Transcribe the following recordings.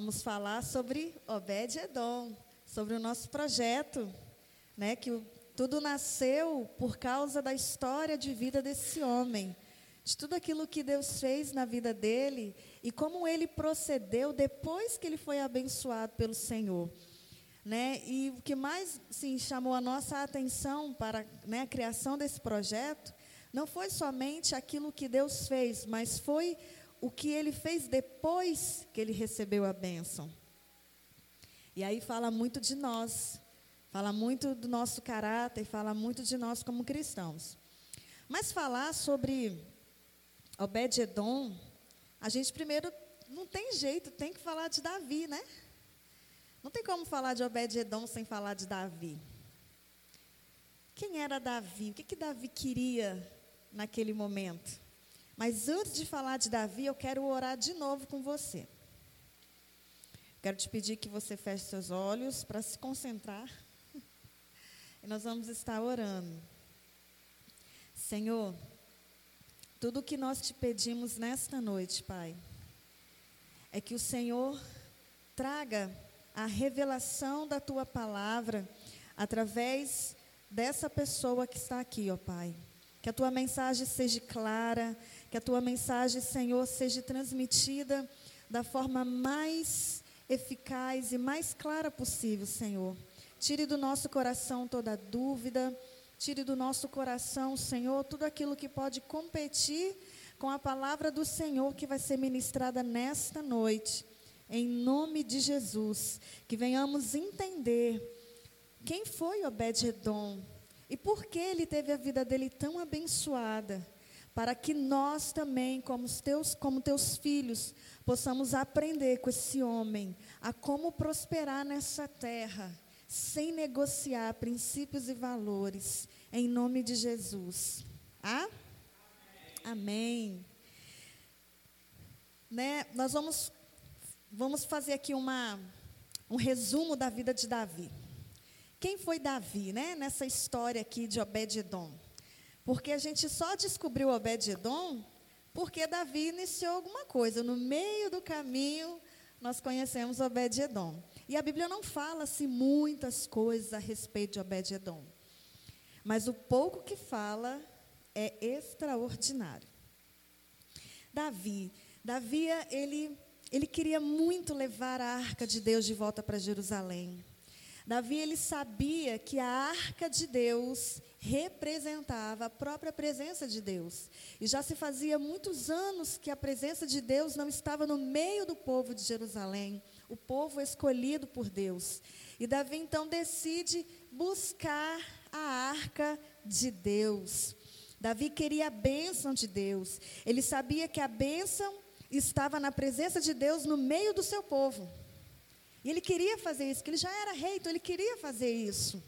Vamos falar sobre Obed-Edom, sobre o nosso projeto, né, que tudo nasceu por causa da história de vida desse homem, de tudo aquilo que Deus fez na vida dele e como ele procedeu depois que ele foi abençoado pelo Senhor. Né? E o que mais sim, chamou a nossa atenção para né, a criação desse projeto não foi somente aquilo que Deus fez, mas foi o que ele fez depois que ele recebeu a bênção. E aí fala muito de nós, fala muito do nosso caráter, fala muito de nós como cristãos. Mas falar sobre Obed-Edom, a gente primeiro não tem jeito, tem que falar de Davi, né? Não tem como falar de Obed-Edom sem falar de Davi. Quem era Davi? O que, que Davi queria naquele momento? Mas antes de falar de Davi, eu quero orar de novo com você. Quero te pedir que você feche seus olhos para se concentrar. E nós vamos estar orando. Senhor, tudo o que nós te pedimos nesta noite, Pai, é que o Senhor traga a revelação da tua palavra através dessa pessoa que está aqui, ó Pai. Que a tua mensagem seja clara, que a tua mensagem, Senhor, seja transmitida da forma mais eficaz e mais clara possível, Senhor. Tire do nosso coração toda dúvida, tire do nosso coração, Senhor, tudo aquilo que pode competir com a palavra do Senhor que vai ser ministrada nesta noite. Em nome de Jesus, que venhamos entender quem foi Obed-Edom e por que ele teve a vida dele tão abençoada, para que nós também, como teus, como teus filhos, possamos aprender com esse homem a como prosperar nessa terra, sem negociar princípios e valores, em nome de Jesus. Ah? Amém. Amém. Né? Nós vamos Vamos fazer aqui uma, um resumo da vida de Davi. Quem foi Davi, né? Nessa história aqui de Obed-edom. Porque a gente só descobriu Obed-edom porque Davi iniciou alguma coisa. No meio do caminho, nós conhecemos Obed-edom. E a Bíblia não fala-se muitas coisas a respeito de Obed-edom. Mas o pouco que fala é extraordinário. Davi, Davi, ele ele queria muito levar a arca de Deus de volta para Jerusalém. Davi ele sabia que a arca de Deus representava a própria presença de Deus. E já se fazia muitos anos que a presença de Deus não estava no meio do povo de Jerusalém, o povo escolhido por Deus. E Davi então decide buscar a arca de Deus. Davi queria a bênção de Deus. Ele sabia que a bênção estava na presença de Deus no meio do seu povo. E ele queria fazer isso, que ele já era rei, então ele queria fazer isso.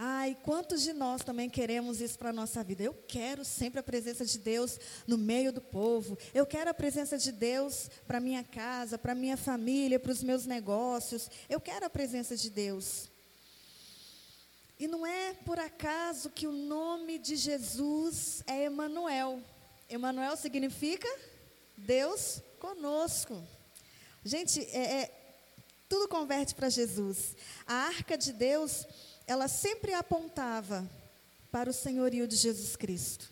Ai, quantos de nós também queremos isso para a nossa vida? Eu quero sempre a presença de Deus no meio do povo. Eu quero a presença de Deus para minha casa, para minha família, para os meus negócios. Eu quero a presença de Deus. E não é por acaso que o nome de Jesus é Emanuel. Emanuel significa Deus conosco. Gente, é, é tudo converte para Jesus. A arca de Deus, ela sempre apontava para o senhorio de Jesus Cristo.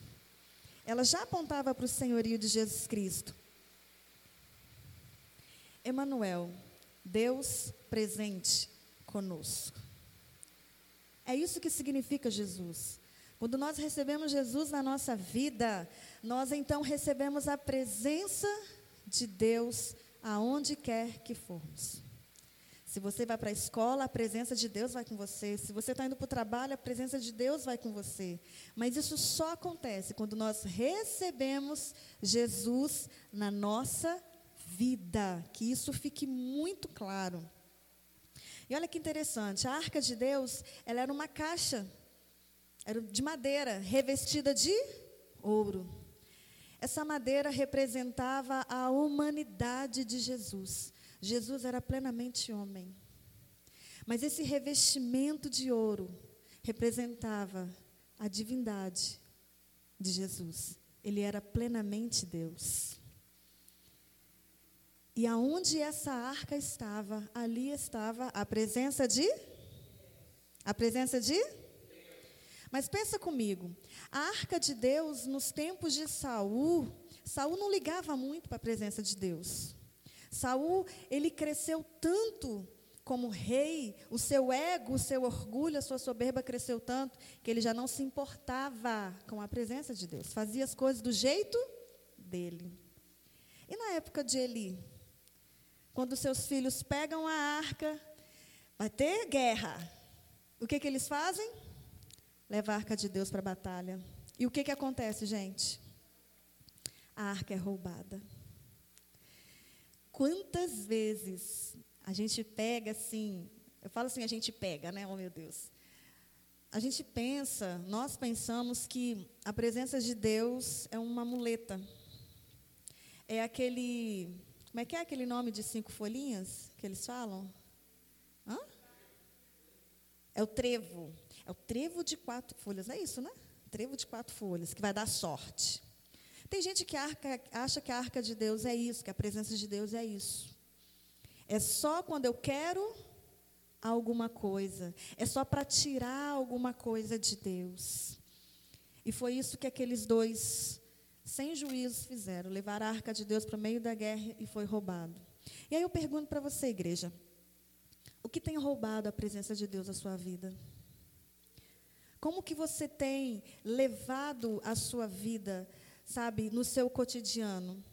Ela já apontava para o senhorio de Jesus Cristo. Emanuel, Deus presente conosco. É isso que significa Jesus. Quando nós recebemos Jesus na nossa vida, nós então recebemos a presença de Deus aonde quer que formos. Se você vai para a escola, a presença de Deus vai com você. Se você está indo para o trabalho, a presença de Deus vai com você. Mas isso só acontece quando nós recebemos Jesus na nossa vida. Que isso fique muito claro. E olha que interessante, a arca de Deus, ela era uma caixa era de madeira, revestida de ouro. Essa madeira representava a humanidade de Jesus. Jesus era plenamente homem. Mas esse revestimento de ouro representava a divindade de Jesus. Ele era plenamente Deus. E aonde essa arca estava, ali estava a presença de a presença de Mas pensa comigo, a arca de Deus nos tempos de Saul, Saul não ligava muito para a presença de Deus. Saul, ele cresceu tanto como rei, o seu ego, o seu orgulho, a sua soberba cresceu tanto que ele já não se importava com a presença de Deus, fazia as coisas do jeito dele. E na época de Eli, quando seus filhos pegam a arca, vai ter guerra. O que, que eles fazem? Leva a arca de Deus para a batalha. E o que, que acontece, gente? A arca é roubada. Quantas vezes a gente pega assim, eu falo assim, a gente pega, né? Oh meu Deus. A gente pensa, nós pensamos que a presença de Deus é uma muleta. É aquele, como é que é aquele nome de cinco folhinhas que eles falam? Hã? É o trevo. É o trevo de quatro folhas, não é isso, né? Trevo de quatro folhas, que vai dar sorte. Tem gente que arca, acha que a arca de Deus é isso, que a presença de Deus é isso. É só quando eu quero alguma coisa. É só para tirar alguma coisa de Deus. E foi isso que aqueles dois, sem juízo, fizeram: levar a arca de Deus para o meio da guerra e foi roubado. E aí eu pergunto para você, igreja: o que tem roubado a presença de Deus à sua vida? Como que você tem levado a sua vida, sabe, no seu cotidiano?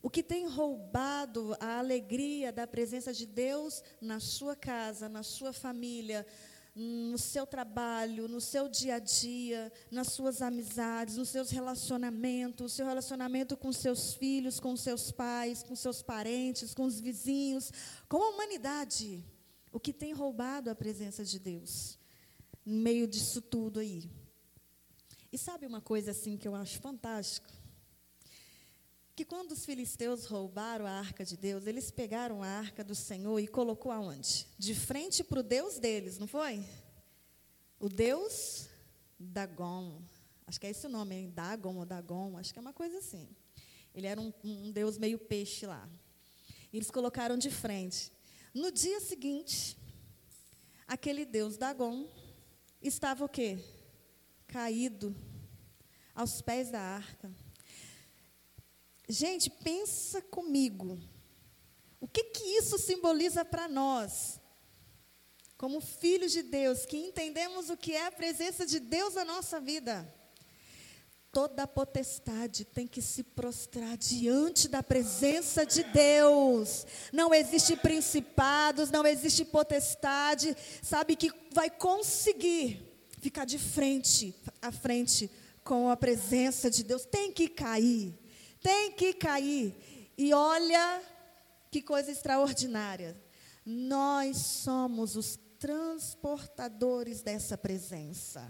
O que tem roubado a alegria da presença de Deus na sua casa, na sua família, no seu trabalho, no seu dia a dia, nas suas amizades, nos seus relacionamentos, seu relacionamento com seus filhos, com seus pais, com seus parentes, com os vizinhos, com a humanidade. O que tem roubado a presença de Deus no meio disso tudo aí? E sabe uma coisa assim que eu acho fantástica? que quando os filisteus roubaram a arca de Deus, eles pegaram a arca do Senhor e colocou aonde? De frente para o Deus deles, não foi? O Deus Dagon. Acho que é esse o nome, hein? Dagon ou Dagon, acho que é uma coisa assim. Ele era um, um Deus meio peixe lá. E eles colocaram de frente. No dia seguinte, aquele Deus Dagon estava o quê? Caído aos pés da arca. Gente, pensa comigo. O que, que isso simboliza para nós? Como filhos de Deus, que entendemos o que é a presença de Deus na nossa vida. Toda potestade tem que se prostrar diante da presença de Deus. Não existe principados, não existe potestade, sabe, que vai conseguir ficar de frente, à frente com a presença de Deus. Tem que cair tem que cair. E olha que coisa extraordinária. Nós somos os transportadores dessa presença.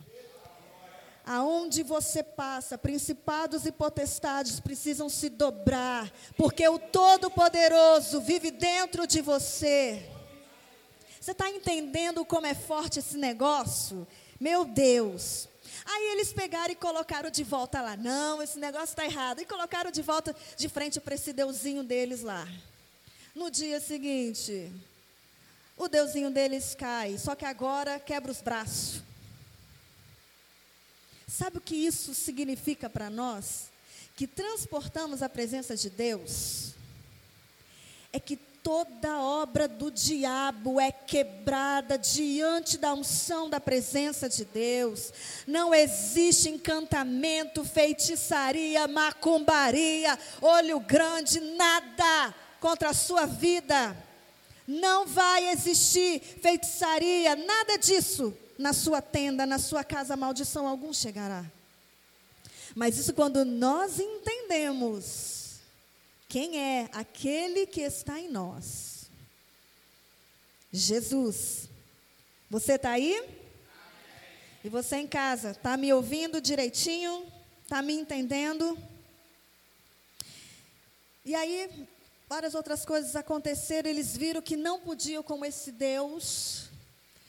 Aonde você passa, principados e potestades precisam se dobrar, porque o Todo-Poderoso vive dentro de você. Você está entendendo como é forte esse negócio? Meu Deus, Aí eles pegaram e colocaram de volta lá. Não, esse negócio está errado. E colocaram de volta de frente para esse deusinho deles lá. No dia seguinte, o deusinho deles cai, só que agora quebra os braços. Sabe o que isso significa para nós? Que transportamos a presença de Deus. É que toda obra do diabo é quebrada diante da unção da presença de Deus. Não existe encantamento, feitiçaria, macumbaria, olho grande, nada contra a sua vida. Não vai existir feitiçaria, nada disso na sua tenda, na sua casa, maldição algum chegará. Mas isso quando nós entendemos quem é aquele que está em nós? Jesus. Você está aí? E você em casa, está me ouvindo direitinho? Está me entendendo? E aí, várias outras coisas aconteceram, eles viram que não podiam com esse Deus,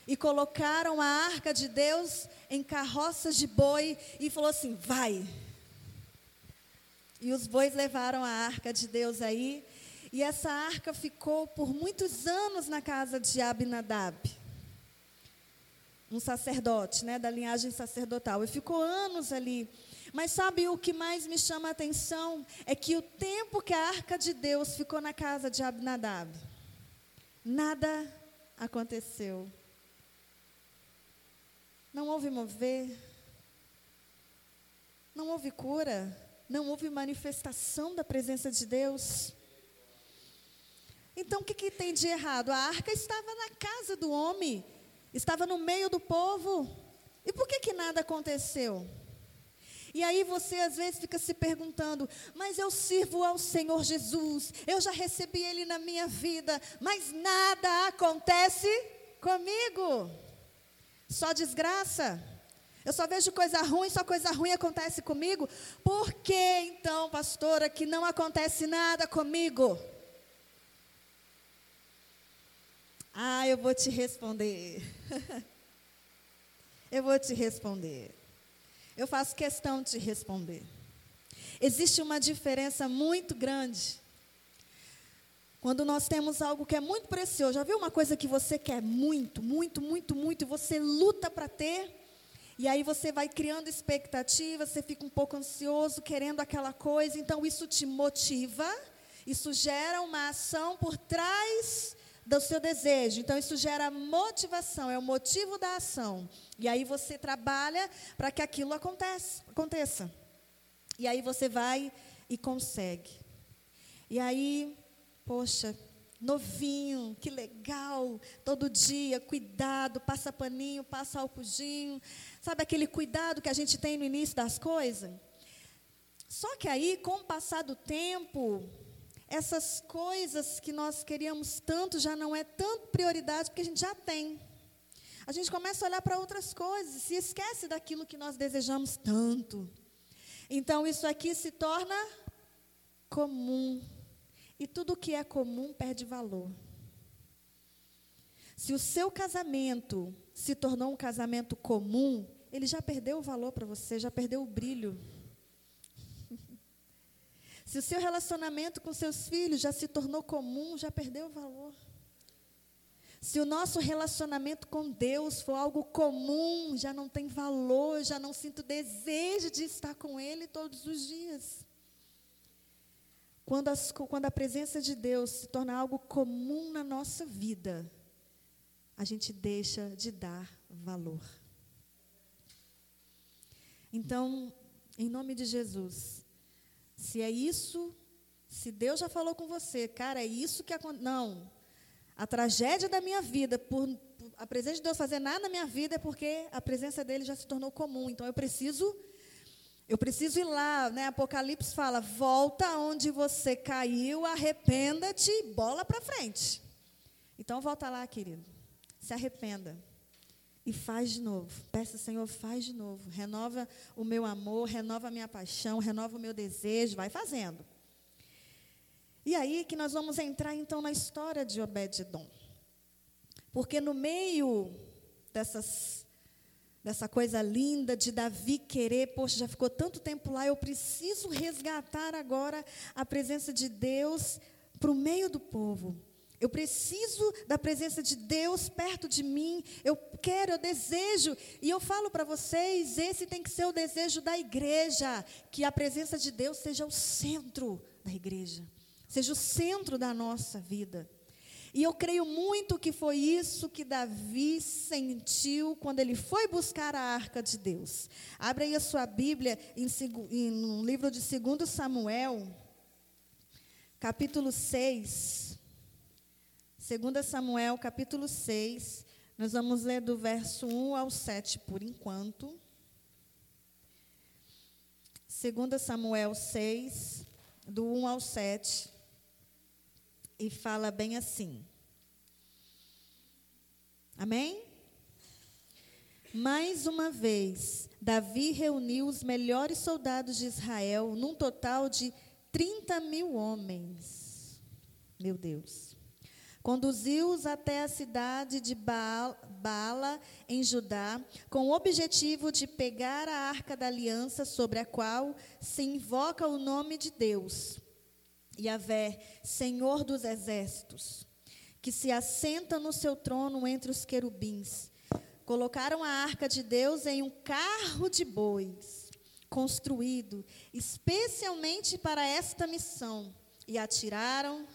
e colocaram a arca de Deus em carroças de boi, e falou assim: vai, e os bois levaram a arca de Deus aí. E essa arca ficou por muitos anos na casa de Abinadab, um sacerdote, né, da linhagem sacerdotal. E ficou anos ali. Mas sabe o que mais me chama a atenção? É que o tempo que a arca de Deus ficou na casa de Abinadab, nada aconteceu. Não houve mover, não houve cura, não houve manifestação da presença de Deus. Então o que, que tem de errado? A arca estava na casa do homem, estava no meio do povo. E por que, que nada aconteceu? E aí você às vezes fica se perguntando: mas eu sirvo ao Senhor Jesus, eu já recebi Ele na minha vida, mas nada acontece comigo. Só desgraça. Eu só vejo coisa ruim, só coisa ruim acontece comigo. Por que então, pastora, que não acontece nada comigo? Ah, eu vou te responder. eu vou te responder. Eu faço questão de te responder. Existe uma diferença muito grande quando nós temos algo que é muito precioso. Já viu uma coisa que você quer muito, muito, muito, muito, e você luta para ter? E aí você vai criando expectativas, você fica um pouco ansioso, querendo aquela coisa, então isso te motiva, isso gera uma ação por trás do seu desejo. Então, isso gera motivação, é o motivo da ação. E aí você trabalha para que aquilo aconteça, aconteça. E aí você vai e consegue. E aí, poxa, novinho, que legal, todo dia, cuidado, passa paninho, passa alpudinho. Sabe aquele cuidado que a gente tem no início das coisas? Só que aí, com o passar do tempo, essas coisas que nós queríamos tanto já não é tanto prioridade, porque a gente já tem. A gente começa a olhar para outras coisas, se esquece daquilo que nós desejamos tanto. Então, isso aqui se torna comum. E tudo que é comum perde valor. Se o seu casamento se tornou um casamento comum, ele já perdeu o valor para você, já perdeu o brilho. Se o seu relacionamento com seus filhos já se tornou comum, já perdeu o valor. Se o nosso relacionamento com Deus for algo comum, já não tem valor, já não sinto desejo de estar com Ele todos os dias. Quando, as, quando a presença de Deus se torna algo comum na nossa vida, a gente deixa de dar valor. Então, em nome de Jesus, se é isso, se Deus já falou com você, cara, é isso que acontece. Não. A tragédia da minha vida, por, por a presença de Deus fazer nada na minha vida, é porque a presença dele já se tornou comum. Então eu preciso eu preciso ir lá, né? Apocalipse fala: volta onde você caiu, arrependa-te, bola para frente. Então volta lá, querido. Se arrependa. E faz de novo. Peça, Senhor, faz de novo. Renova o meu amor, renova a minha paixão, renova o meu desejo. Vai fazendo. E aí que nós vamos entrar então na história de Obed-Edom. Porque no meio dessas, dessa coisa linda de Davi querer, poxa, já ficou tanto tempo lá, eu preciso resgatar agora a presença de Deus para o meio do povo. Eu preciso da presença de Deus perto de mim. Eu quero, eu desejo. E eu falo para vocês: esse tem que ser o desejo da igreja. Que a presença de Deus seja o centro da igreja, seja o centro da nossa vida. E eu creio muito que foi isso que Davi sentiu quando ele foi buscar a arca de Deus. Abre aí a sua Bíblia em, em, no livro de 2 Samuel, capítulo 6. 2 Samuel capítulo 6, nós vamos ler do verso 1 ao 7 por enquanto. 2 Samuel 6, do 1 ao 7, e fala bem assim. Amém? Mais uma vez, Davi reuniu os melhores soldados de Israel, num total de 30 mil homens. Meu Deus. Conduziu-os até a cidade de Bala, em Judá, com o objetivo de pegar a arca da aliança sobre a qual se invoca o nome de Deus. Yahvé, Senhor dos exércitos, que se assenta no seu trono entre os querubins. Colocaram a arca de Deus em um carro de bois, construído especialmente para esta missão, e a tiraram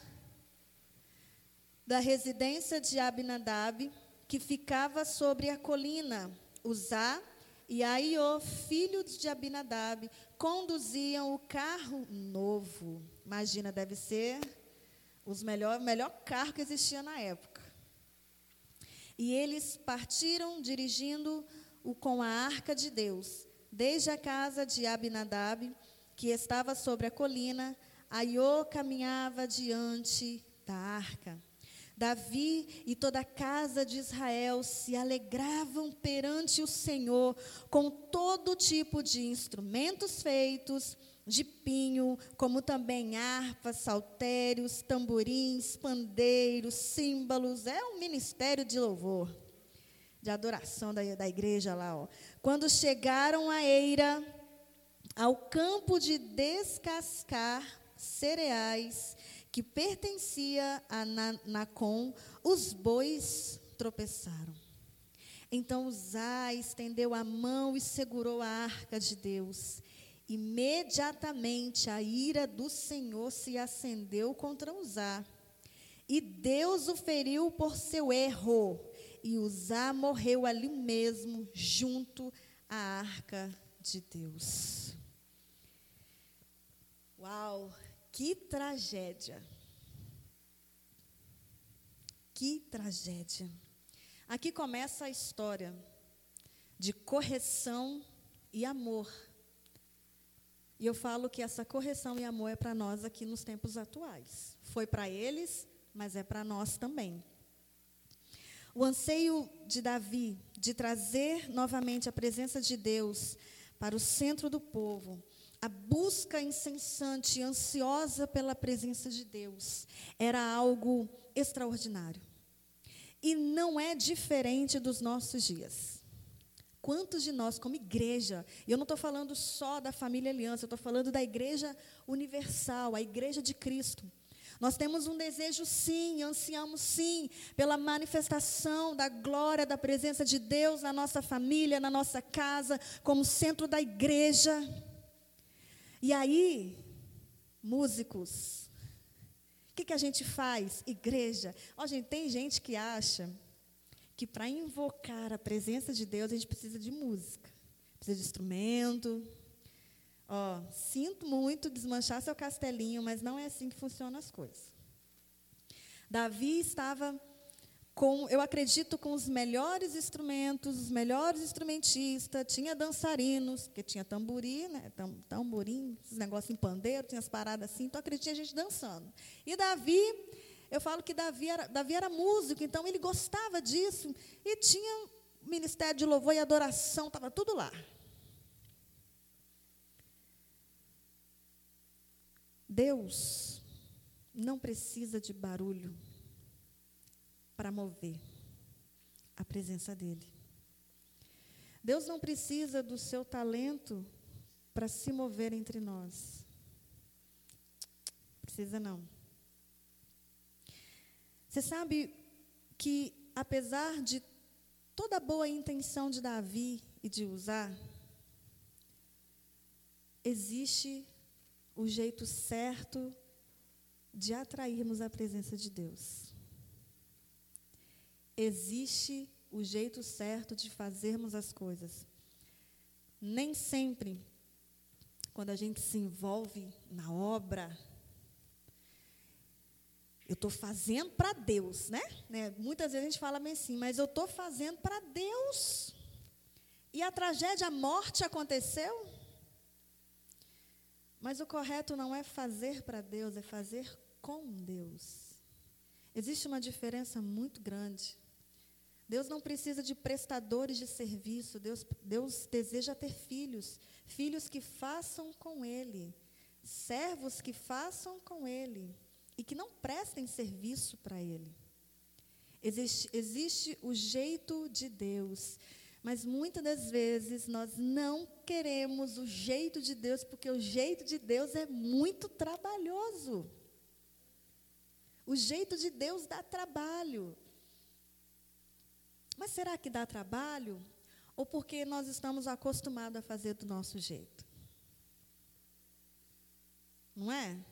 da residência de Abinadab, que ficava sobre a colina. Uzá e Aiô, filho de Abinadab, conduziam o carro novo. Imagina, deve ser os melhor, melhor carro que existia na época. E eles partiram dirigindo-o com a arca de Deus, desde a casa de Abinadab, que estava sobre a colina, Aiô caminhava diante da arca. Davi e toda a casa de Israel se alegravam perante o Senhor com todo tipo de instrumentos feitos de pinho, como também harpas, saltérios, tamborins, pandeiros, símbolos. É um ministério de louvor, de adoração da, da igreja lá. Ó. Quando chegaram à eira, ao campo de descascar cereais, que pertencia a Nacon, os bois tropeçaram. Então Uzá estendeu a mão e segurou a arca de Deus. Imediatamente a ira do Senhor se acendeu contra Uzá. E Deus o feriu por seu erro. E Uzá morreu ali mesmo, junto à arca de Deus. Uau! Que tragédia. Que tragédia. Aqui começa a história de correção e amor. E eu falo que essa correção e amor é para nós aqui nos tempos atuais. Foi para eles, mas é para nós também. O anseio de Davi de trazer novamente a presença de Deus para o centro do povo a busca incessante e ansiosa pela presença de Deus era algo extraordinário. E não é diferente dos nossos dias. Quantos de nós, como igreja, e eu não estou falando só da família Aliança, eu estou falando da igreja universal, a igreja de Cristo. Nós temos um desejo, sim, ansiamos, sim, pela manifestação da glória, da presença de Deus na nossa família, na nossa casa, como centro da igreja. E aí, músicos, o que, que a gente faz? Igreja. Ó, gente, tem gente que acha que para invocar a presença de Deus a gente precisa de música, precisa de instrumento. Ó, sinto muito desmanchar seu castelinho, mas não é assim que funcionam as coisas. Davi estava com, eu acredito, com os melhores instrumentos, os melhores instrumentistas, tinha dançarinos, porque tinha tamborim, né, tam, tamborim, esses negócios em pandeiro, tinha as paradas assim, então acredito a gente dançando. E Davi, eu falo que Davi era, Davi era músico, então ele gostava disso, e tinha ministério de louvor e adoração, estava tudo lá. Deus não precisa de barulho para mover a presença dEle. Deus não precisa do seu talento para se mover entre nós. Precisa não. Você sabe que, apesar de toda a boa intenção de Davi e de usar, existe o jeito certo de atrairmos a presença de Deus existe o jeito certo de fazermos as coisas. Nem sempre, quando a gente se envolve na obra, eu estou fazendo para Deus, né? né? Muitas vezes a gente fala bem assim, mas eu estou fazendo para Deus. E a tragédia, a morte aconteceu. Mas o correto não é fazer para Deus, é fazer com Deus. Existe uma diferença muito grande. Deus não precisa de prestadores de serviço, Deus, Deus deseja ter filhos, filhos que façam com Ele, servos que façam com Ele e que não prestem serviço para Ele. Existe, existe o jeito de Deus, mas muitas das vezes nós não queremos o jeito de Deus, porque o jeito de Deus é muito trabalhoso. O jeito de Deus dá trabalho. Mas será que dá trabalho? Ou porque nós estamos acostumados a fazer do nosso jeito? Não é?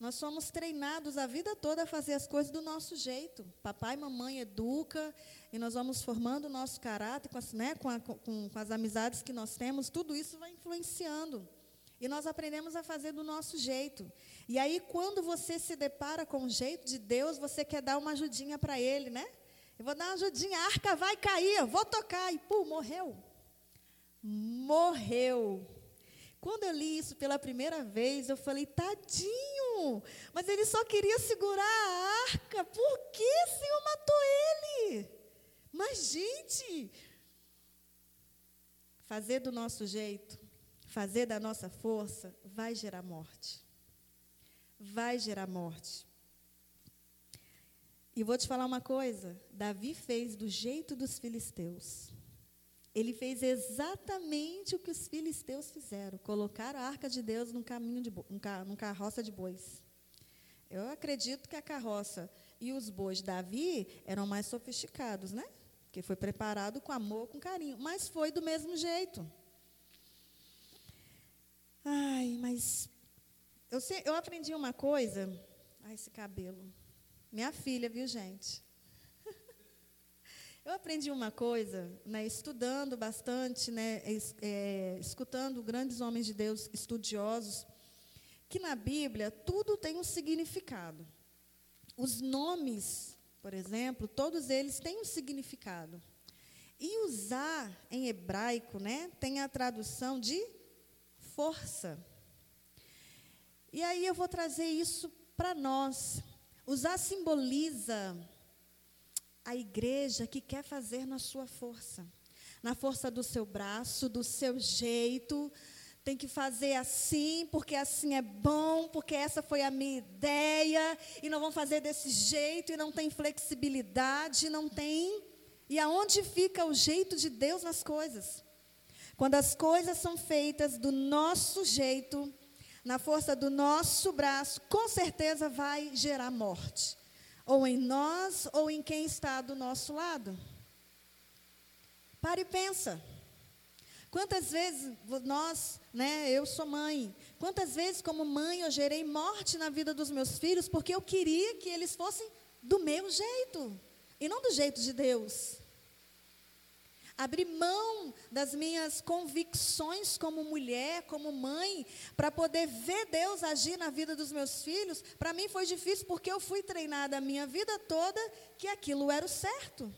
Nós somos treinados a vida toda a fazer as coisas do nosso jeito. Papai e mamãe educa e nós vamos formando o nosso caráter com as, né, com, a, com, com as amizades que nós temos. Tudo isso vai influenciando. E nós aprendemos a fazer do nosso jeito. E aí, quando você se depara com o jeito de Deus, você quer dar uma ajudinha para Ele, né? Eu vou dar uma ajudinha, a arca vai cair, eu vou tocar. E, pô, morreu. Morreu. Quando eu li isso pela primeira vez, eu falei, tadinho, mas ele só queria segurar a arca, por que o Senhor matou ele? Mas, gente, fazer do nosso jeito, fazer da nossa força, vai gerar morte. Vai gerar morte. E vou te falar uma coisa: Davi fez do jeito dos filisteus. Ele fez exatamente o que os filisteus fizeram: colocaram a arca de Deus num caminho de num carroça de bois. Eu acredito que a carroça e os bois de Davi eram mais sofisticados, né? Que foi preparado com amor, com carinho, mas foi do mesmo jeito. Ai, mas eu, sei, eu aprendi uma coisa. Ai, esse cabelo. Minha filha, viu, gente? Eu aprendi uma coisa, né, estudando bastante, né, é, escutando grandes homens de Deus estudiosos, que na Bíblia tudo tem um significado. Os nomes, por exemplo, todos eles têm um significado. E usar em hebraico, né, tem a tradução de força. E aí eu vou trazer isso para nós. Usar simboliza a igreja que quer fazer na sua força, na força do seu braço, do seu jeito. Tem que fazer assim, porque assim é bom, porque essa foi a minha ideia, e não vão fazer desse jeito, e não tem flexibilidade, não tem. E aonde fica o jeito de Deus nas coisas? Quando as coisas são feitas do nosso jeito, na força do nosso braço, com certeza vai gerar morte ou em nós ou em quem está do nosso lado. Pare e pensa. Quantas vezes nós, né, eu sou mãe, quantas vezes como mãe eu gerei morte na vida dos meus filhos porque eu queria que eles fossem do meu jeito e não do jeito de Deus abrir mão das minhas convicções como mulher, como mãe, para poder ver Deus agir na vida dos meus filhos, para mim foi difícil porque eu fui treinada a minha vida toda que aquilo era o certo.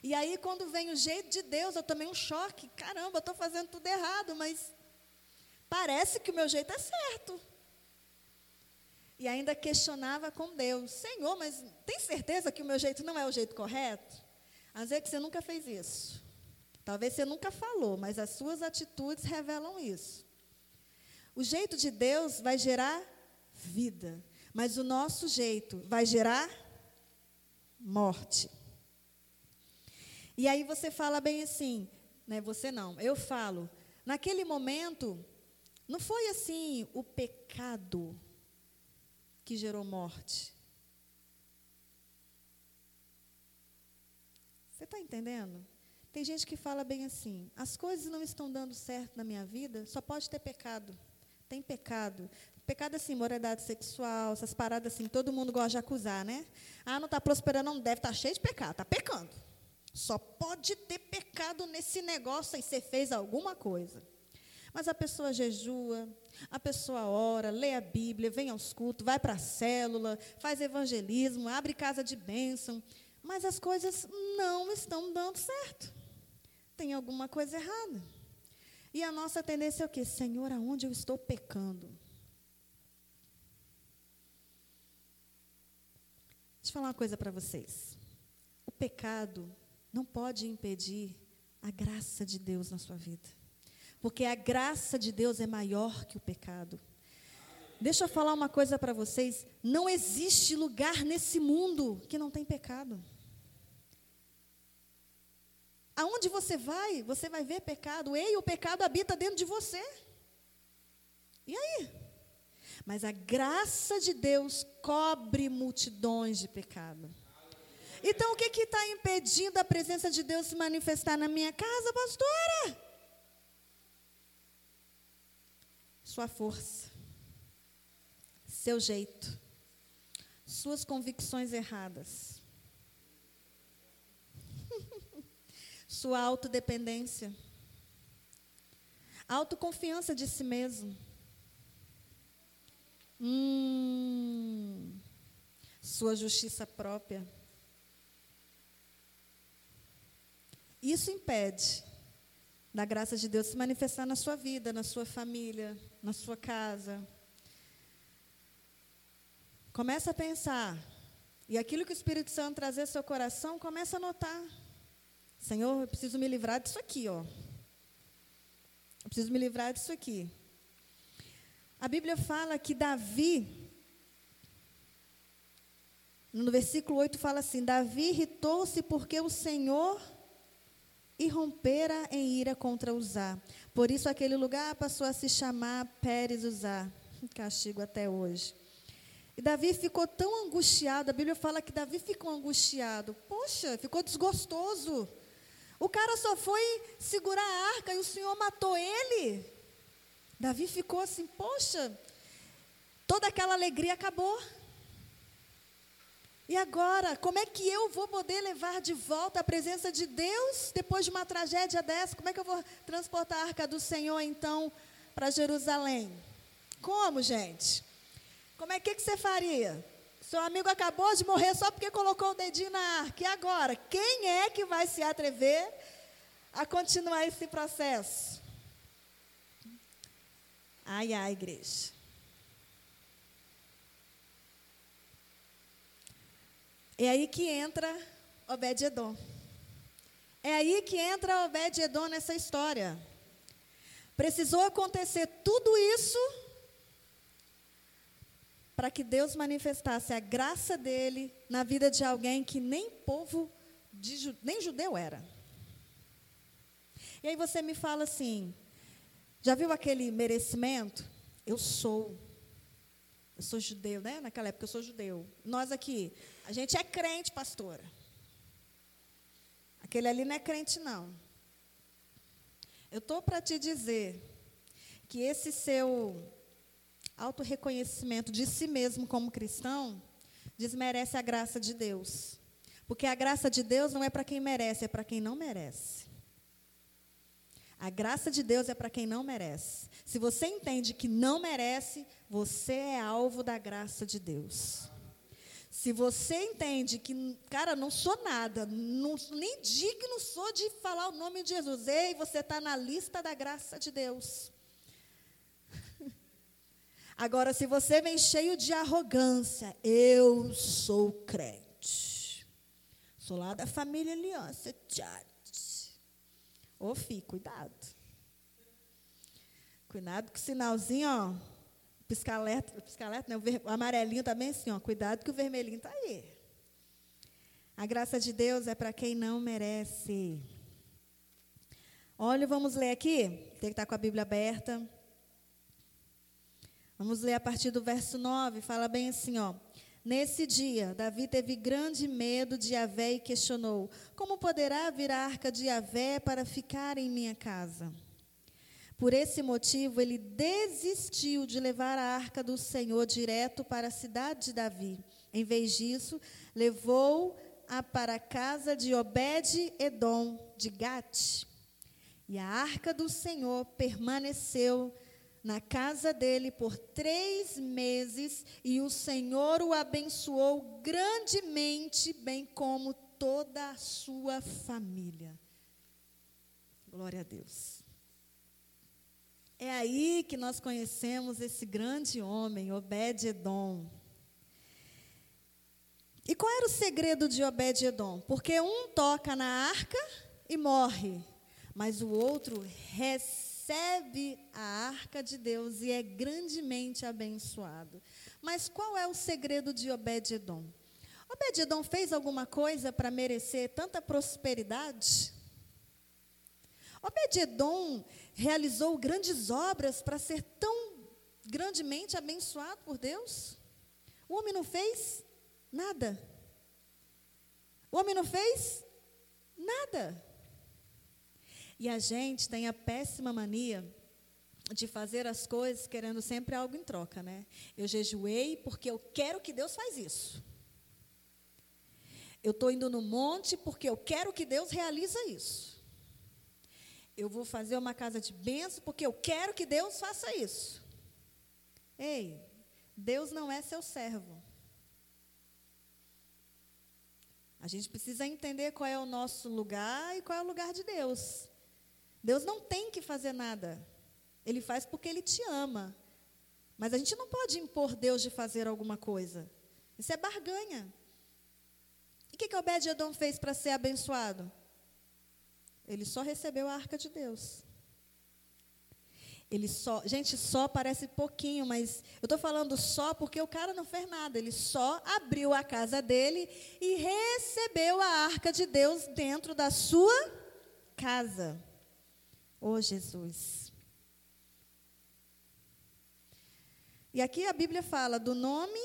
E aí, quando vem o jeito de Deus, eu tomei um choque. Caramba, estou fazendo tudo errado, mas parece que o meu jeito é certo. E ainda questionava com Deus: Senhor, mas tem certeza que o meu jeito não é o jeito correto? Às vezes você nunca fez isso. Talvez você nunca falou, mas as suas atitudes revelam isso. O jeito de Deus vai gerar vida, mas o nosso jeito vai gerar morte. E aí você fala bem assim, né? Você não, eu falo. Naquele momento, não foi assim o pecado que gerou morte. Você está entendendo? Tem gente que fala bem assim: as coisas não estão dando certo na minha vida, só pode ter pecado. Tem pecado. Pecado assim, moralidade sexual, essas paradas assim, todo mundo gosta de acusar, né? Ah, não está prosperando, não deve, está cheio de pecado, está pecando. Só pode ter pecado nesse negócio aí, você fez alguma coisa. Mas a pessoa jejua, a pessoa ora, lê a Bíblia, vem aos cultos, vai para a célula, faz evangelismo, abre casa de bênção, mas as coisas não estão dando certo tem alguma coisa errada. E a nossa tendência é o quê? Senhor, aonde eu estou pecando? Deixa eu falar uma coisa para vocês. O pecado não pode impedir a graça de Deus na sua vida. Porque a graça de Deus é maior que o pecado. Deixa eu falar uma coisa para vocês: não existe lugar nesse mundo que não tem pecado. Aonde você vai, você vai ver pecado. Ei, o pecado habita dentro de você. E aí? Mas a graça de Deus cobre multidões de pecado. Então, o que está impedindo a presença de Deus se manifestar na minha casa, pastora? Sua força, seu jeito, suas convicções erradas, sua autodependência, autoconfiança de si mesmo. Hum, sua justiça própria. Isso impede da graça de Deus se manifestar na sua vida, na sua família, na sua casa. Começa a pensar. E aquilo que o Espírito Santo trazer ao seu coração, começa a notar. Senhor, eu preciso me livrar disso aqui, ó. Eu preciso me livrar disso aqui. A Bíblia fala que Davi, no versículo 8 fala assim: Davi irritou-se porque o Senhor irrompera em ira contra Uzá. Por isso aquele lugar passou a se chamar Pérez Uzá. Castigo até hoje. E Davi ficou tão angustiado, a Bíblia fala que Davi ficou angustiado. Poxa, ficou desgostoso. O cara só foi segurar a arca e o Senhor matou ele. Davi ficou assim, poxa, toda aquela alegria acabou. E agora, como é que eu vou poder levar de volta a presença de Deus depois de uma tragédia dessa? Como é que eu vou transportar a arca do Senhor então para Jerusalém? Como, gente? Como é que, que você faria? Seu amigo acabou de morrer só porque colocou o dedinho na arca. E agora? Quem é que vai se atrever a continuar esse processo? Ai, ai, igreja. É aí que entra Obed-Edom. É aí que entra Obed-Edom nessa história. Precisou acontecer tudo isso para que Deus manifestasse a graça dele na vida de alguém que nem povo, de, nem judeu era. E aí você me fala assim: já viu aquele merecimento? Eu sou. Eu sou judeu, né? Naquela época eu sou judeu. Nós aqui, a gente é crente, pastora. Aquele ali não é crente, não. Eu estou para te dizer que esse seu autorreconhecimento de si mesmo como cristão desmerece a graça de Deus. Porque a graça de Deus não é para quem merece, é para quem não merece. A graça de Deus é para quem não merece. Se você entende que não merece, você é alvo da graça de Deus. Se você entende que, cara, não sou nada, não, nem digno sou de falar o nome de Jesus, ei, você está na lista da graça de Deus. Agora, se você vem cheio de arrogância, eu sou crente. Sou lá da família Aliança Church. Ô, filho, cuidado. Cuidado com o sinalzinho, ó. Piscaleta, piscaleta, né? O, o amarelinho também assim, ó. Cuidado que o vermelhinho está aí. A graça de Deus é para quem não merece. Olha, vamos ler aqui. Tem que estar com a Bíblia aberta. Vamos ler a partir do verso 9. Fala bem assim, ó. Nesse dia, Davi teve grande medo de Yahvé e questionou: Como poderá vir a arca de Yahvé para ficar em minha casa? Por esse motivo, ele desistiu de levar a arca do Senhor direto para a cidade de Davi. Em vez disso, levou-a para a casa de Obed-Edom, de Gate. E a arca do Senhor permaneceu na casa dele por três meses, e o Senhor o abençoou grandemente, bem como toda a sua família. Glória a Deus. É aí que nós conhecemos esse grande homem, Obed-Edom. E qual era o segredo de Obed-Edom? Porque um toca na arca e morre, mas o outro recebe a arca de Deus e é grandemente abençoado. Mas qual é o segredo de Obed-Edom? Obed-Edom fez alguma coisa para merecer tanta prosperidade? Obed-Edom realizou grandes obras para ser tão grandemente abençoado por Deus? O homem não fez nada. O homem não fez nada. E a gente tem a péssima mania de fazer as coisas querendo sempre algo em troca, né? Eu jejuei porque eu quero que Deus faz isso. Eu estou indo no monte porque eu quero que Deus realiza isso. Eu vou fazer uma casa de bênção porque eu quero que Deus faça isso. Ei, Deus não é seu servo. A gente precisa entender qual é o nosso lugar e qual é o lugar de Deus. Deus não tem que fazer nada. Ele faz porque Ele te ama. Mas a gente não pode impor Deus de fazer alguma coisa. Isso é barganha. E o que, que Obed-Edom fez para ser abençoado? Ele só recebeu a arca de Deus. Ele só, gente, só parece pouquinho, mas eu estou falando só porque o cara não fez nada. Ele só abriu a casa dele e recebeu a arca de Deus dentro da sua casa. Oh, Jesus. E aqui a Bíblia fala do nome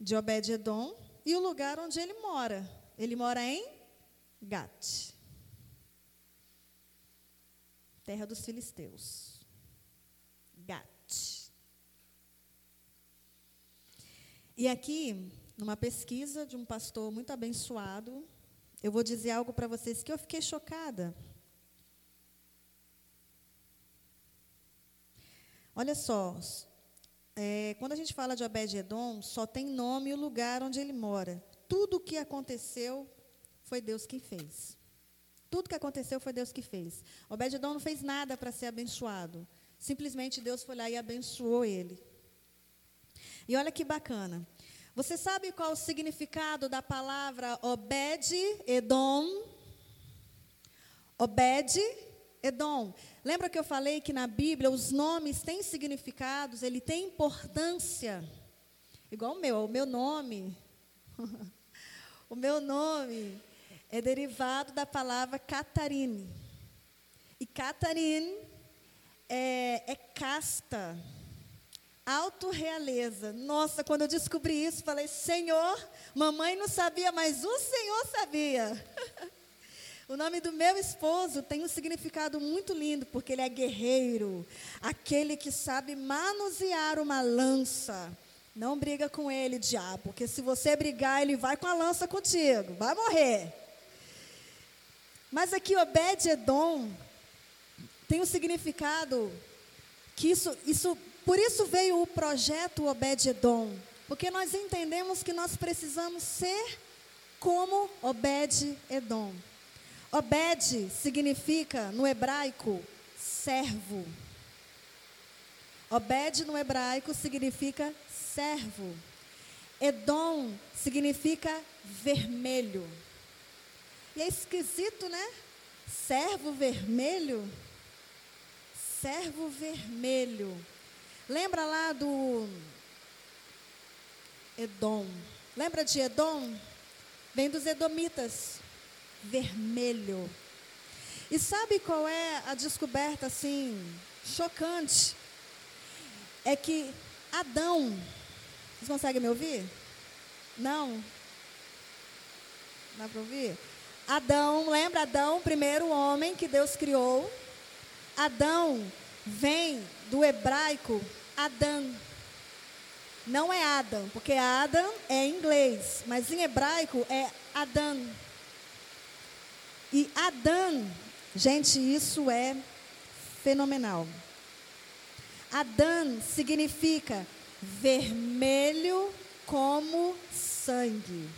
de Obed-Edom e o lugar onde ele mora. Ele mora em Gat, terra dos filisteus. Gat. E aqui, numa pesquisa de um pastor muito abençoado, eu vou dizer algo para vocês que eu fiquei chocada. Olha só, é, quando a gente fala de Obed-Edom, só tem nome o lugar onde ele mora. Tudo o que aconteceu foi Deus quem fez. Tudo que aconteceu foi Deus que fez. Obed-Edom não fez nada para ser abençoado. Simplesmente Deus foi lá e abençoou ele. E olha que bacana. Você sabe qual o significado da palavra Obed-Edom? Obed-Edom. Lembra que eu falei que na Bíblia os nomes têm significados, ele tem importância. Igual o meu, o meu nome. o meu nome é derivado da palavra Catarine. E Catarine é, é casta, autorrealeza. Nossa, quando eu descobri isso, falei, Senhor, mamãe não sabia, mas o Senhor sabia. O nome do meu esposo tem um significado muito lindo, porque ele é guerreiro, aquele que sabe manusear uma lança. Não briga com ele, diabo, porque se você brigar, ele vai com a lança contigo, vai morrer. Mas aqui Obed-Edom tem um significado que isso, isso, por isso veio o projeto Obed-Edom, porque nós entendemos que nós precisamos ser como Obed-Edom. Obed significa no hebraico servo. Obed no hebraico significa servo. Edom significa vermelho. E é esquisito, né? Servo vermelho servo vermelho. Lembra lá do Edom? Lembra de Edom? Vem dos Edomitas. Vermelho. E sabe qual é a descoberta assim chocante? É que Adão, vocês conseguem me ouvir? Não? Dá para ouvir? Adão, lembra Adão, primeiro homem que Deus criou? Adão vem do hebraico Adão. Não é Adam, porque Adam é em inglês, mas em hebraico é Adão. E Adão, gente, isso é fenomenal. Adão significa vermelho como sangue.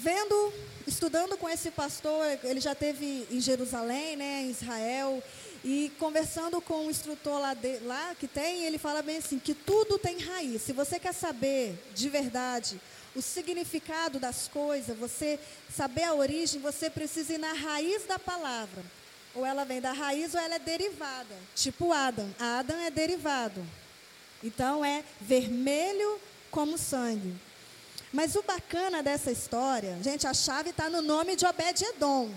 vendo, estudando com esse pastor, ele já teve em Jerusalém, né, em Israel, e conversando com um instrutor lá, de, lá que tem, ele fala bem assim, que tudo tem raiz. Se você quer saber de verdade o significado das coisas, você saber a origem, você precisa ir na raiz da palavra. Ou ela vem da raiz ou ela é derivada. Tipo Adam. Adam é derivado. Então é vermelho como sangue. Mas o bacana dessa história, gente, a chave está no nome de Obed-Edom.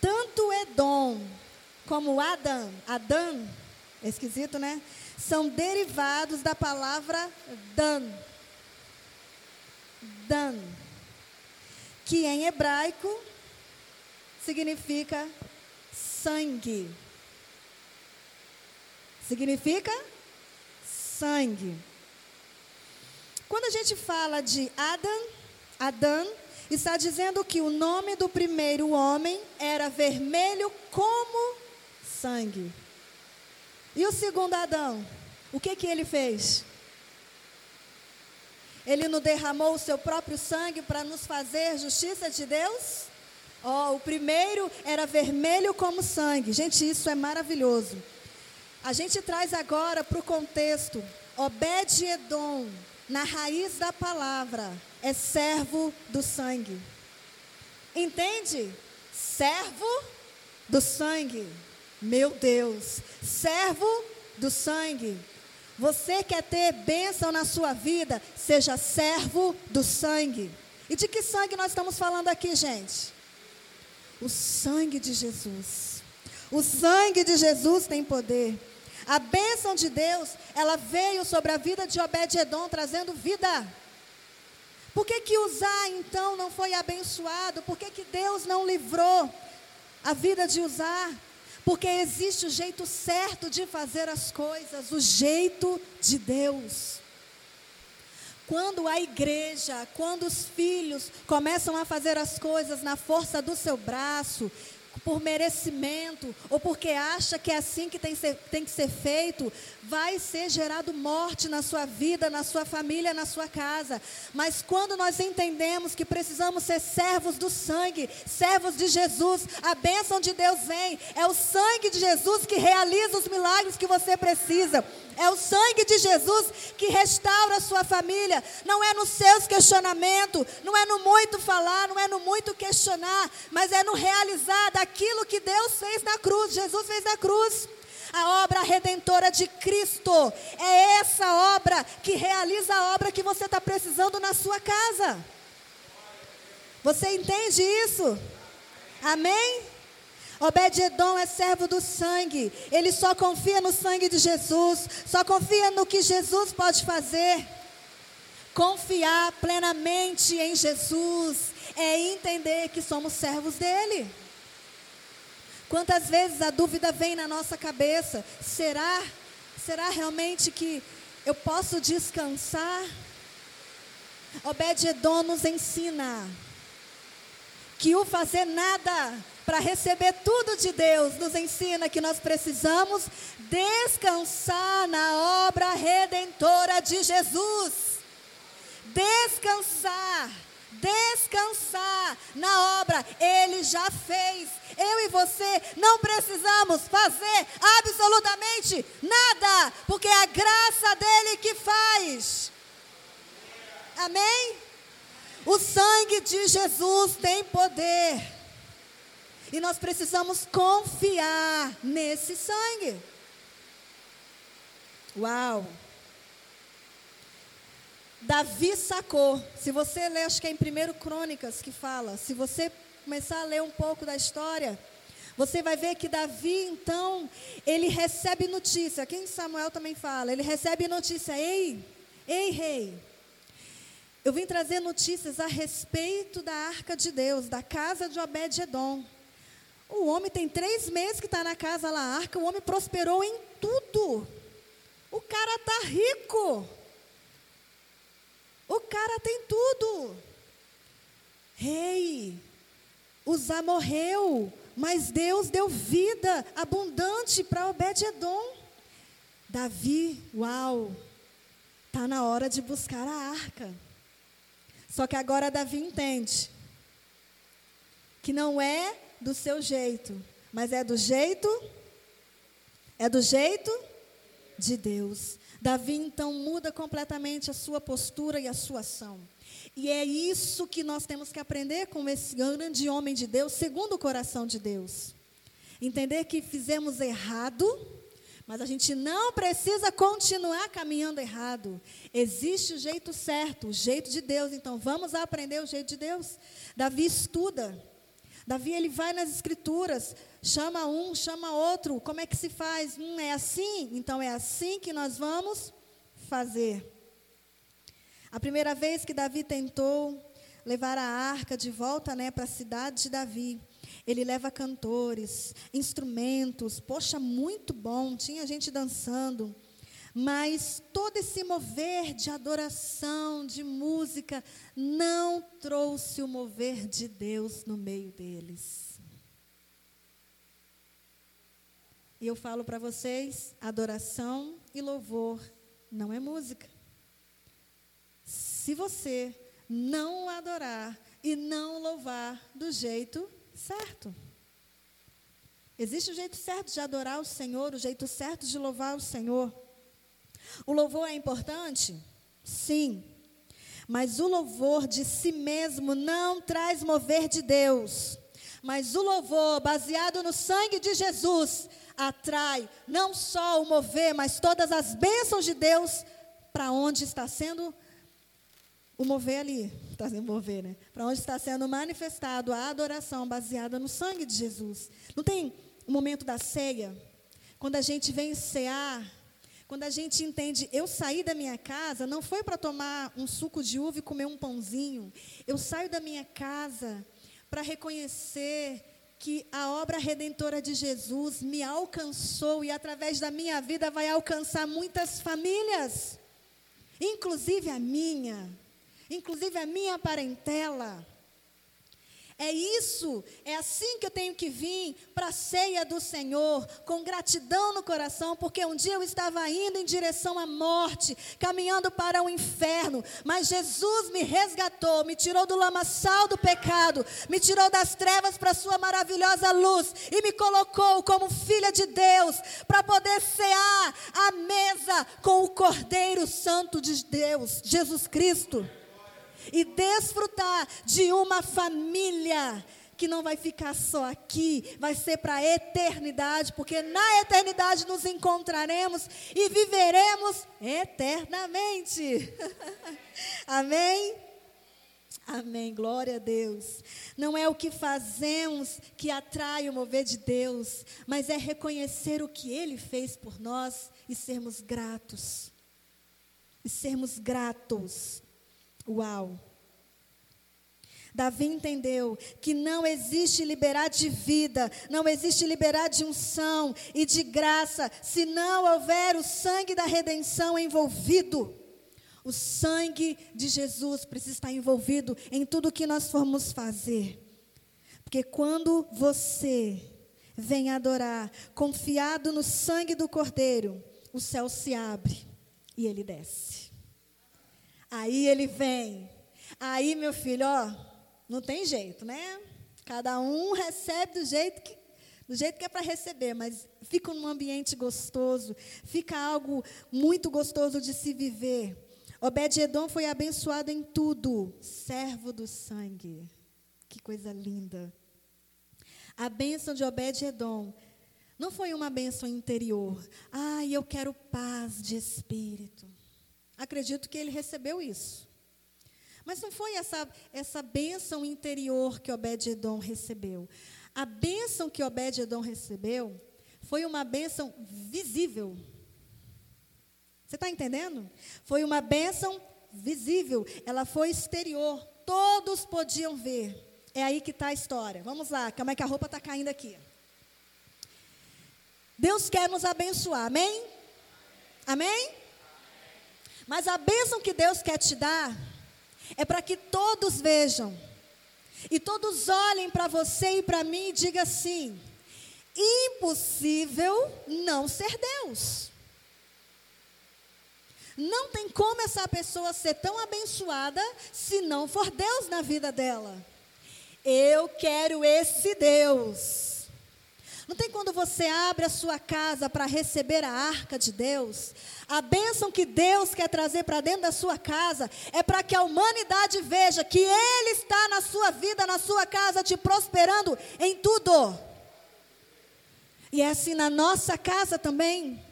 Tanto Edom como Adão, Adão É esquisito, né? São derivados da palavra dan. Dan. Que em hebraico significa sangue. Significa sangue. Quando a gente fala de Adam, Adão, está dizendo que o nome do primeiro homem era vermelho como sangue. E o segundo Adão, o que que ele fez? Ele não derramou o seu próprio sangue para nos fazer justiça de Deus? Ó, oh, o primeiro era vermelho como sangue. Gente, isso é maravilhoso. A gente traz agora para o contexto. Obed-Edom, na raiz da palavra, é servo do sangue. Entende? Servo do sangue. Meu Deus, servo do sangue. Você quer ter bênção na sua vida? Seja servo do sangue. E de que sangue nós estamos falando aqui, gente? O sangue de Jesus. O sangue de Jesus tem poder. A bênção de Deus, ela veio sobre a vida de Obed-Edom, trazendo vida. Por que que Uzá, então, não foi abençoado? Por que que Deus não livrou a vida de Uzá? Porque existe o jeito certo de fazer as coisas, o jeito de Deus. Quando a igreja, quando os filhos começam a fazer as coisas na força do seu braço, por merecimento, ou porque acha que é assim que tem, ser, tem que ser feito, vai ser gerado morte na sua vida, na sua família, na sua casa. Mas quando nós entendemos que precisamos ser servos do sangue, servos de Jesus, a bênção de Deus vem. É o sangue de Jesus que realiza os milagres que você precisa. É o sangue de Jesus que restaura a sua família. Não é nos seus questionamentos, não é no muito falar, não é no muito questionar, mas é no realizar daquilo que Deus fez na cruz, Jesus fez na cruz. A obra redentora de Cristo é essa obra que realiza a obra que você está precisando na sua casa. Você entende isso? Amém? Obed-Edom é servo do sangue. Ele só confia no sangue de Jesus. Só confia no que Jesus pode fazer. Confiar plenamente em Jesus é entender que somos servos dele. Quantas vezes a dúvida vem na nossa cabeça? Será, será realmente que eu posso descansar? Obed-Edom nos ensina que o fazer nada para receber tudo de Deus nos ensina que nós precisamos descansar na obra redentora de Jesus. Descansar, descansar na obra, Ele já fez. Eu e você não precisamos fazer absolutamente nada, porque é a graça dele que faz. Amém? O sangue de Jesus tem poder. E nós precisamos confiar nesse sangue. Uau! Davi sacou. Se você ler, acho que é em 1 Crônicas que fala. Se você começar a ler um pouco da história, você vai ver que Davi, então, ele recebe notícia. Quem Samuel também fala. Ele recebe notícia. Ei, ei, rei. Eu vim trazer notícias a respeito da arca de Deus, da casa de Obed-Edom. O homem tem três meses que está na casa lá, arca, o homem prosperou em tudo. O cara está rico. O cara tem tudo. Rei, Uzá morreu, mas Deus deu vida abundante para Obed-Edom. Davi, uau, está na hora de buscar a arca. Só que agora Davi entende que não é do seu jeito, mas é do jeito é do jeito de Deus. Davi então muda completamente a sua postura e a sua ação. E é isso que nós temos que aprender com esse grande homem de Deus, segundo o coração de Deus. Entender que fizemos errado, mas a gente não precisa continuar caminhando errado. Existe o jeito certo, o jeito de Deus. Então vamos aprender o jeito de Deus. Davi estuda. Davi ele vai nas escrituras, chama um, chama outro. Como é que se faz? Hum, é assim? Então é assim que nós vamos fazer. A primeira vez que Davi tentou levar a arca de volta né, para a cidade de Davi, ele leva cantores, instrumentos, poxa, muito bom, tinha gente dançando. Mas todo esse mover de adoração, de música, não trouxe o mover de Deus no meio deles. E eu falo para vocês: adoração e louvor não é música. Se você não adorar e não louvar do jeito certo. Existe o jeito certo de adorar o Senhor, o jeito certo de louvar o Senhor. O louvor é importante? Sim. Mas o louvor de si mesmo não traz mover de Deus. Mas o louvor baseado no sangue de Jesus atrai não só o mover, mas todas as bênçãos de Deus para onde está sendo o mover ali, está sendo mover, né? Para onde está sendo manifestado a adoração baseada no sangue de Jesus. Não tem o momento da ceia, quando a gente vem cear quando a gente entende, eu saí da minha casa, não foi para tomar um suco de uva e comer um pãozinho. Eu saio da minha casa para reconhecer que a obra redentora de Jesus me alcançou e através da minha vida vai alcançar muitas famílias, inclusive a minha, inclusive a minha parentela. É isso, é assim que eu tenho que vir para a ceia do Senhor, com gratidão no coração, porque um dia eu estava indo em direção à morte, caminhando para o inferno, mas Jesus me resgatou, me tirou do lamaçal do pecado, me tirou das trevas para a sua maravilhosa luz e me colocou como filha de Deus, para poder cear a mesa com o Cordeiro Santo de Deus, Jesus Cristo e desfrutar de uma família que não vai ficar só aqui, vai ser para a eternidade, porque na eternidade nos encontraremos e viveremos eternamente. Amém? Amém, glória a Deus. Não é o que fazemos que atrai o mover de Deus, mas é reconhecer o que Ele fez por nós e sermos gratos. E sermos gratos. Uau! Davi entendeu que não existe liberar de vida, não existe liberar de unção e de graça, se não houver o sangue da redenção envolvido. O sangue de Jesus precisa estar envolvido em tudo que nós formos fazer. Porque quando você vem adorar, confiado no sangue do Cordeiro, o céu se abre e ele desce. Aí ele vem. Aí, meu filho, ó, não tem jeito, né? Cada um recebe do jeito que, do jeito que é para receber, mas fica num ambiente gostoso, fica algo muito gostoso de se viver. Obed-edom foi abençoado em tudo, servo do sangue. Que coisa linda. A bênção de Obed-edom não foi uma bênção interior. Ah, eu quero paz de espírito. Acredito que ele recebeu isso. Mas não foi essa, essa bênção interior que Obed-Edom recebeu. A bênção que Obed-Edom recebeu foi uma bênção visível. Você está entendendo? Foi uma bênção visível. Ela foi exterior. Todos podiam ver. É aí que está a história. Vamos lá, como é que a roupa está caindo aqui? Deus quer nos abençoar, amém? Amém? Mas a bênção que Deus quer te dar é para que todos vejam e todos olhem para você e para mim e digam assim: impossível não ser Deus. Não tem como essa pessoa ser tão abençoada se não for Deus na vida dela. Eu quero esse Deus. Não tem quando você abre a sua casa para receber a arca de Deus? A bênção que Deus quer trazer para dentro da sua casa é para que a humanidade veja que Ele está na sua vida, na sua casa, te prosperando em tudo. E é assim na nossa casa também.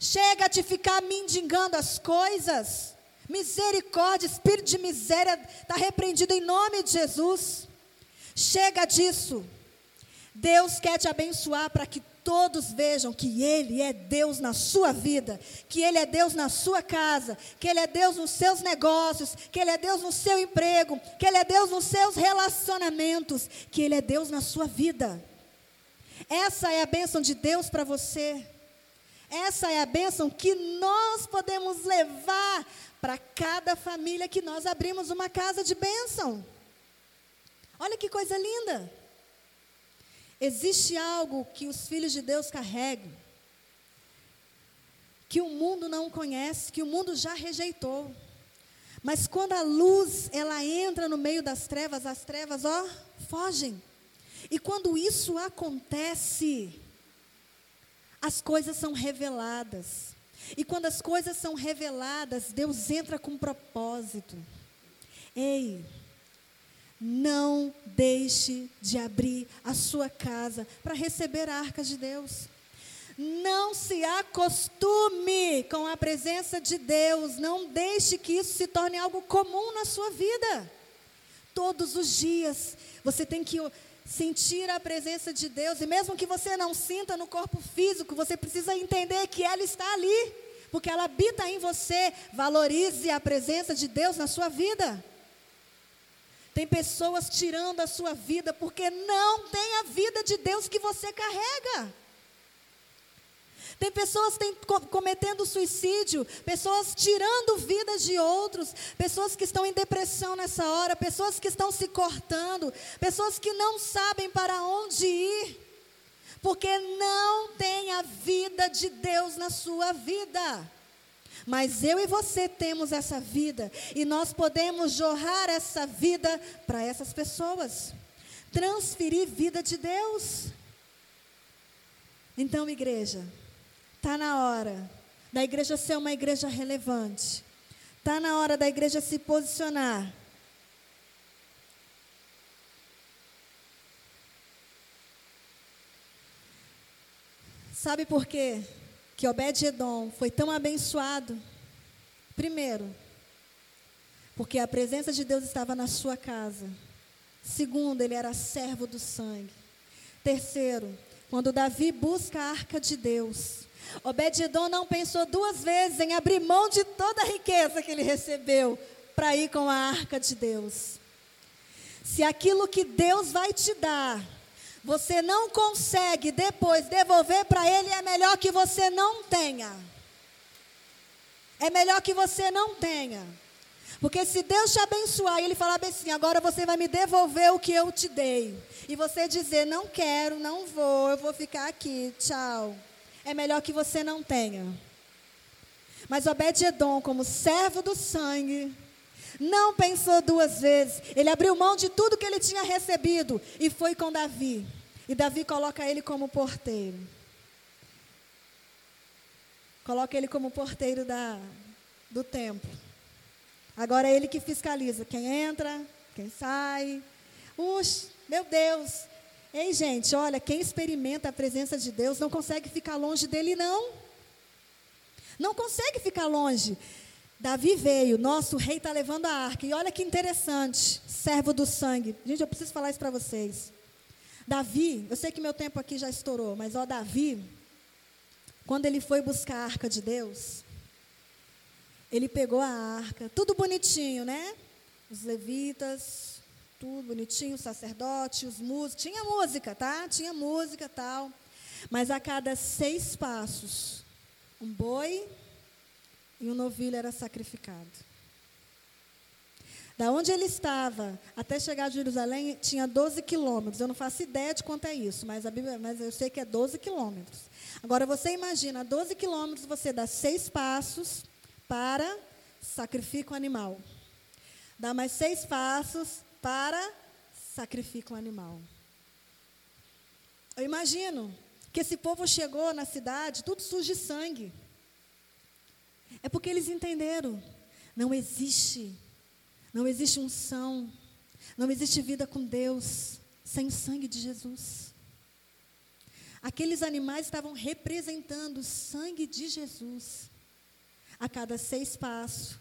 Chega de ficar mendigando as coisas. Misericórdia, espírito de miséria está repreendido em nome de Jesus. Chega disso. Deus quer te abençoar para que todos vejam que Ele é Deus na sua vida, que Ele é Deus na sua casa, que Ele é Deus nos seus negócios, que Ele é Deus no seu emprego, que Ele é Deus nos seus relacionamentos, que Ele é Deus na sua vida. Essa é a bênção de Deus para você. Essa é a bênção que nós podemos levar para cada família que nós abrimos uma casa de bênção. Olha que coisa linda. Existe algo que os filhos de Deus carregam, que o mundo não conhece, que o mundo já rejeitou. Mas quando a luz ela entra no meio das trevas, as trevas, ó, fogem. E quando isso acontece, as coisas são reveladas. E quando as coisas são reveladas, Deus entra com propósito. Ei, não deixe de abrir a sua casa para receber a arca de Deus. Não se acostume com a presença de Deus. Não deixe que isso se torne algo comum na sua vida. Todos os dias você tem que sentir a presença de Deus. E mesmo que você não sinta no corpo físico, você precisa entender que ela está ali. Porque ela habita em você. Valorize a presença de Deus na sua vida. Tem pessoas tirando a sua vida porque não tem a vida de Deus que você carrega. Tem pessoas tem, cometendo suicídio, pessoas tirando vidas de outros, pessoas que estão em depressão nessa hora, pessoas que estão se cortando, pessoas que não sabem para onde ir, porque não tem a vida de Deus na sua vida. Mas eu e você temos essa vida e nós podemos jorrar essa vida para essas pessoas. Transferir vida de Deus. Então, igreja, está na hora da igreja ser uma igreja relevante. Está na hora da igreja se posicionar. Sabe por quê? Que Obed-Edom foi tão abençoado? Primeiro, porque a presença de Deus estava na sua casa. Segundo, ele era servo do sangue. Terceiro, quando Davi busca a arca de Deus, Obed-Edom não pensou duas vezes em abrir mão de toda a riqueza que ele recebeu para ir com a arca de Deus. Se aquilo que Deus vai te dar você não consegue depois devolver para ele, é melhor que você não tenha. É melhor que você não tenha. Porque se Deus te abençoar e Ele falar bem assim, agora você vai me devolver o que eu te dei. E você dizer, não quero, não vou, eu vou ficar aqui, tchau. É melhor que você não tenha. Mas Obed-Edom, como servo do sangue, não pensou duas vezes. Ele abriu mão de tudo que ele tinha recebido e foi com Davi. E Davi coloca ele como porteiro. Coloca ele como porteiro da, do templo. Agora é ele que fiscaliza quem entra, quem sai. Ux, meu Deus. Ei, gente, olha, quem experimenta a presença de Deus não consegue ficar longe dele, não. Não consegue ficar longe. Davi veio, nosso rei está levando a arca. E olha que interessante, servo do sangue. Gente, eu preciso falar isso para vocês. Davi, eu sei que meu tempo aqui já estourou, mas ó, Davi, quando ele foi buscar a arca de Deus, ele pegou a arca, tudo bonitinho, né? Os levitas, tudo bonitinho, o sacerdote, os músicos, tinha música, tá? Tinha música tal. Mas a cada seis passos, um boi e um novilho era sacrificado. Da onde ele estava até chegar a Jerusalém tinha 12 quilômetros. Eu não faço ideia de quanto é isso, mas, Bíblia, mas eu sei que é 12 quilômetros. Agora você imagina, 12 quilômetros você dá seis passos para sacrificar o animal. Dá mais seis passos para sacrificar o animal. Eu imagino que esse povo chegou na cidade, tudo sujo de sangue. É porque eles entenderam. Não existe, não existe unção, não existe vida com Deus sem o sangue de Jesus. Aqueles animais estavam representando o sangue de Jesus. A cada seis passos,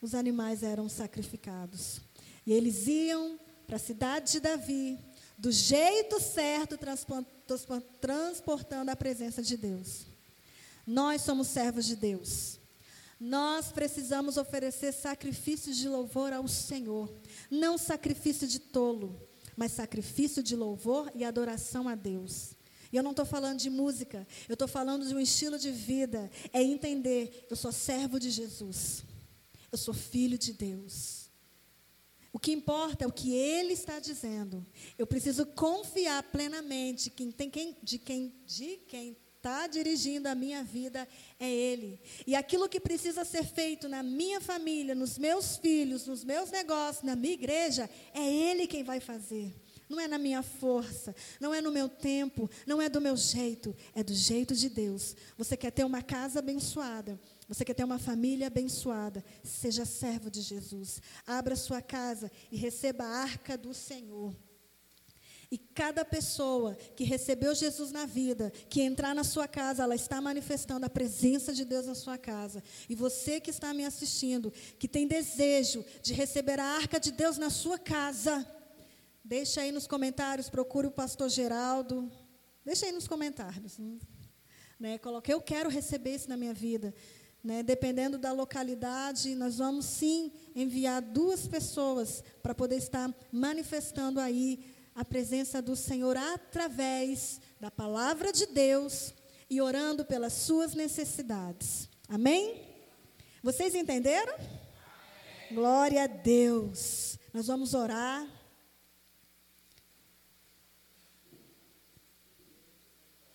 os animais eram sacrificados. E eles iam para a cidade de Davi, do jeito certo, transportando a presença de Deus. Nós somos servos de Deus. Nós precisamos oferecer sacrifícios de louvor ao Senhor, não sacrifício de tolo, mas sacrifício de louvor e adoração a Deus. E eu não estou falando de música, eu estou falando de um estilo de vida. É entender, eu sou servo de Jesus, eu sou filho de Deus. O que importa é o que Ele está dizendo. Eu preciso confiar plenamente tem quem, de quem de quem está dirigindo a minha vida é Ele. E aquilo que precisa ser feito na minha família, nos meus filhos, nos meus negócios, na minha igreja, é Ele quem vai fazer. Não é na minha força, não é no meu tempo, não é do meu jeito, é do jeito de Deus. Você quer ter uma casa abençoada, você quer ter uma família abençoada, seja servo de Jesus. Abra sua casa e receba a arca do Senhor. E cada pessoa que recebeu Jesus na vida, que entrar na sua casa, ela está manifestando a presença de Deus na sua casa. E você que está me assistindo, que tem desejo de receber a arca de Deus na sua casa, deixa aí nos comentários, procure o pastor Geraldo. Deixa aí nos comentários. Né? Coloque, eu quero receber isso na minha vida. Né? Dependendo da localidade, nós vamos sim enviar duas pessoas para poder estar manifestando aí a presença do Senhor através da palavra de Deus e orando pelas suas necessidades. Amém? Vocês entenderam? Amém. Glória a Deus. Nós vamos orar.